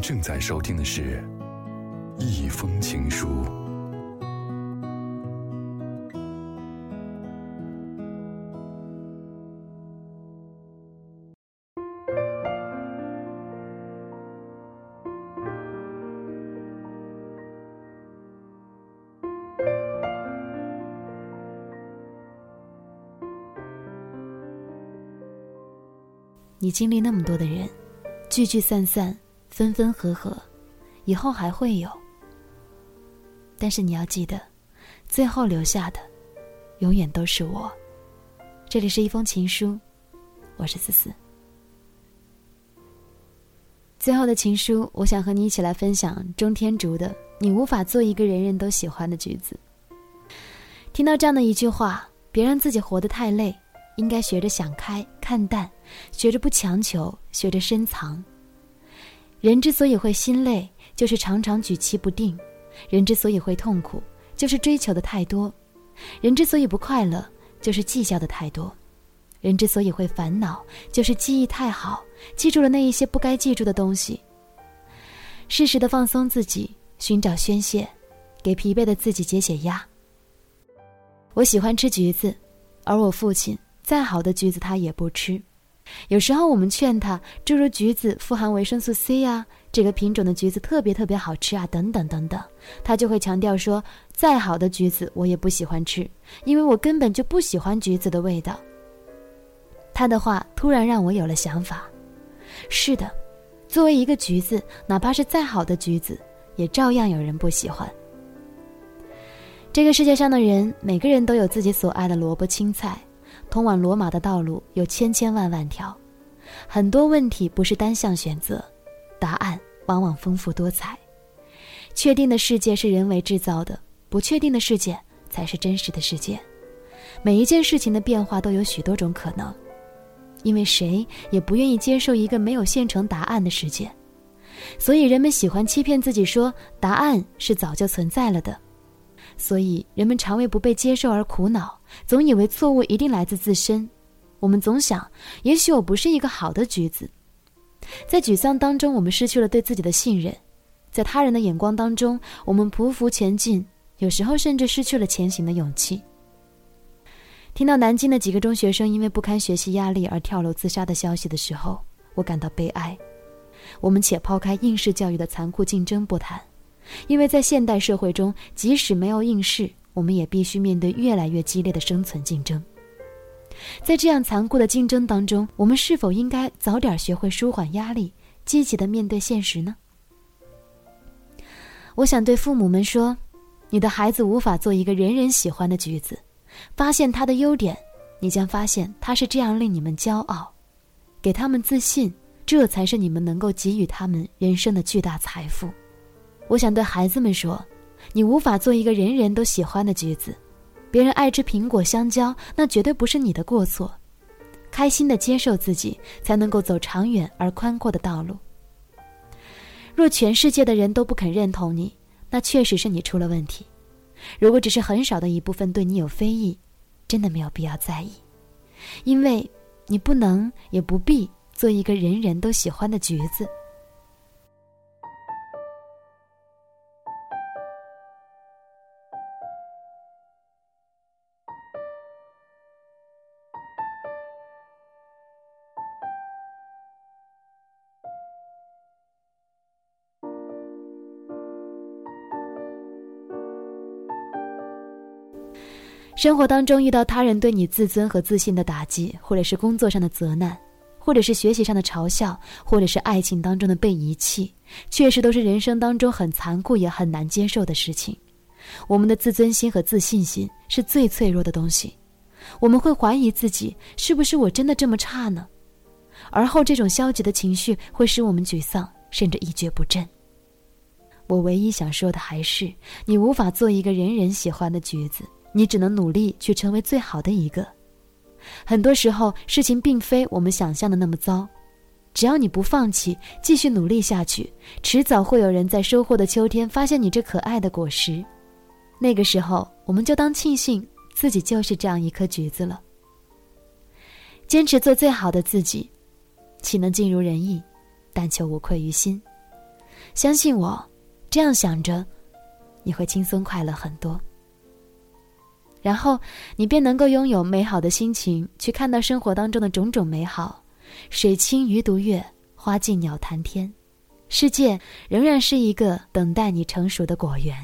正在收听的是《一封情书》。你经历那么多的人，聚聚散散，分分合合，以后还会有。但是你要记得，最后留下的，永远都是我。这里是一封情书，我是思思。最后的情书，我想和你一起来分享中天竺的“你无法做一个人人都喜欢的橘子”。听到这样的一句话，别让自己活得太累。应该学着想开、看淡，学着不强求，学着深藏。人之所以会心累，就是常常举棋不定；人之所以会痛苦，就是追求的太多；人之所以不快乐，就是计较的太多；人之所以会烦恼，就是记忆太好，记住了那一些不该记住的东西。适时的放松自己，寻找宣泄，给疲惫的自己解解压。我喜欢吃橘子，而我父亲。再好的橘子他也不吃，有时候我们劝他，诸如橘子富含维生素 C 啊，这个品种的橘子特别特别好吃啊，等等等等，他就会强调说，再好的橘子我也不喜欢吃，因为我根本就不喜欢橘子的味道。他的话突然让我有了想法，是的，作为一个橘子，哪怕是再好的橘子，也照样有人不喜欢。这个世界上的人，每个人都有自己所爱的萝卜青菜。通往罗马的道路有千千万万条，很多问题不是单项选择，答案往往丰富多彩。确定的世界是人为制造的，不确定的世界才是真实的世界。每一件事情的变化都有许多种可能，因为谁也不愿意接受一个没有现成答案的世界，所以人们喜欢欺骗自己说答案是早就存在了的。所以，人们常为不被接受而苦恼，总以为错误一定来自自身。我们总想，也许我不是一个好的橘子。在沮丧当中，我们失去了对自己的信任；在他人的眼光当中，我们匍匐前进，有时候甚至失去了前行的勇气。听到南京的几个中学生因为不堪学习压力而跳楼自杀的消息的时候，我感到悲哀。我们且抛开应试教育的残酷竞争不谈。因为在现代社会中，即使没有应试，我们也必须面对越来越激烈的生存竞争。在这样残酷的竞争当中，我们是否应该早点学会舒缓压力，积极的面对现实呢？我想对父母们说：，你的孩子无法做一个人人喜欢的橘子，发现他的优点，你将发现他是这样令你们骄傲，给他们自信，这才是你们能够给予他们人生的巨大财富。我想对孩子们说：“你无法做一个人人都喜欢的橘子，别人爱吃苹果、香蕉，那绝对不是你的过错。开心的接受自己，才能够走长远而宽阔的道路。若全世界的人都不肯认同你，那确实是你出了问题。如果只是很少的一部分对你有非议，真的没有必要在意，因为你不能也不必做一个人人都喜欢的橘子。”生活当中遇到他人对你自尊和自信的打击，或者是工作上的责难，或者是学习上的嘲笑，或者是爱情当中的被遗弃，确实都是人生当中很残酷也很难接受的事情。我们的自尊心和自信心是最脆弱的东西，我们会怀疑自己是不是我真的这么差呢？而后这种消极的情绪会使我们沮丧，甚至一蹶不振。我唯一想说的还是，你无法做一个人人喜欢的橘子。你只能努力去成为最好的一个。很多时候，事情并非我们想象的那么糟，只要你不放弃，继续努力下去，迟早会有人在收获的秋天发现你这可爱的果实。那个时候，我们就当庆幸自己就是这样一颗橘子了。坚持做最好的自己，岂能尽如人意？但求无愧于心。相信我，这样想着，你会轻松快乐很多。然后你便能够拥有美好的心情，去看到生活当中的种种美好。水清鱼独月，花尽鸟谈天，世界仍然是一个等待你成熟的果园。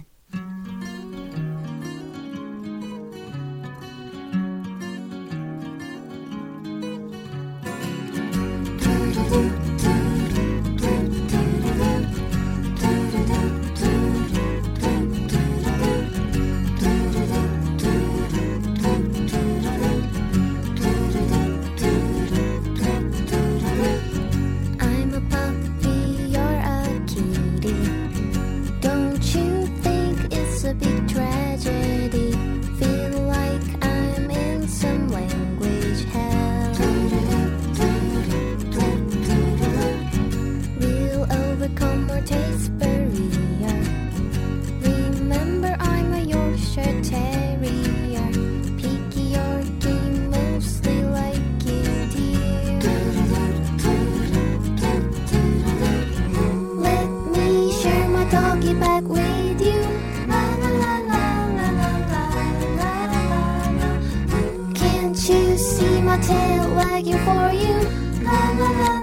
my tail wagging for you. La la la.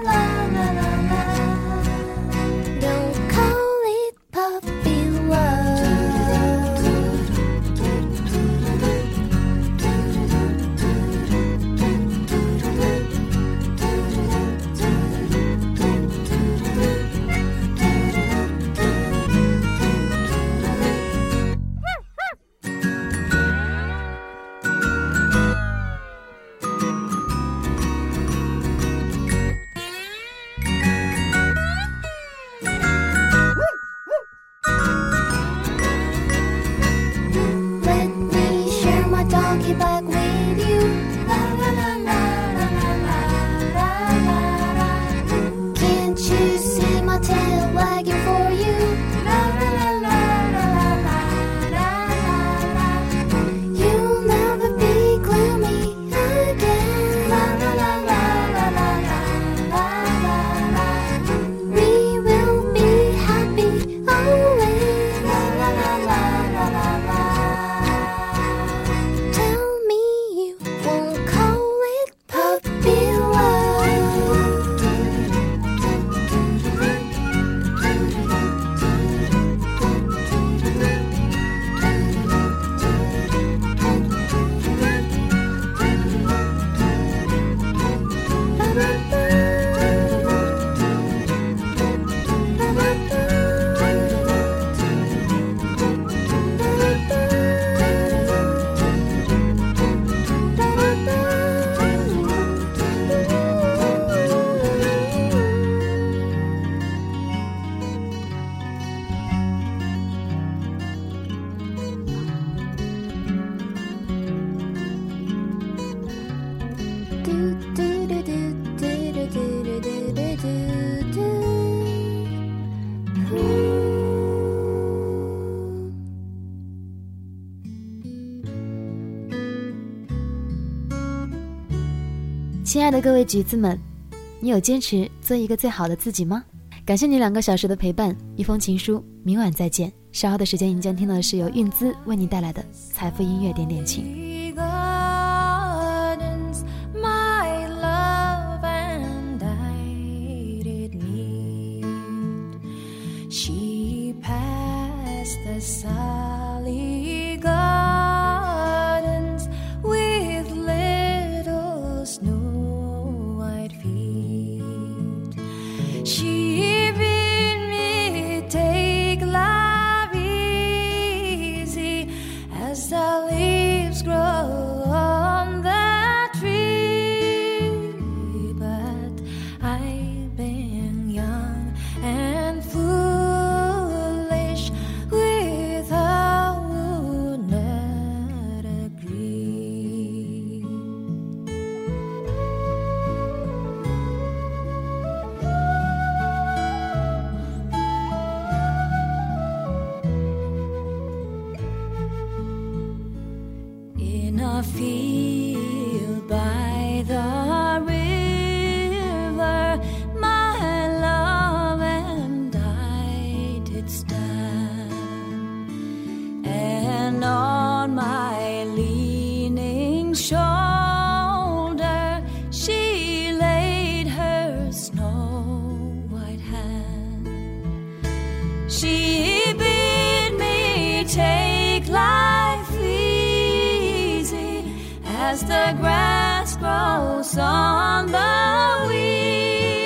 la la. 亲爱的各位橘子们，你有坚持做一个最好的自己吗？感谢你两个小时的陪伴，一封情书，明晚再见。稍后的时间，您将听到的是由韵姿为你带来的财富音乐点点情。As the grass grows on the weeds.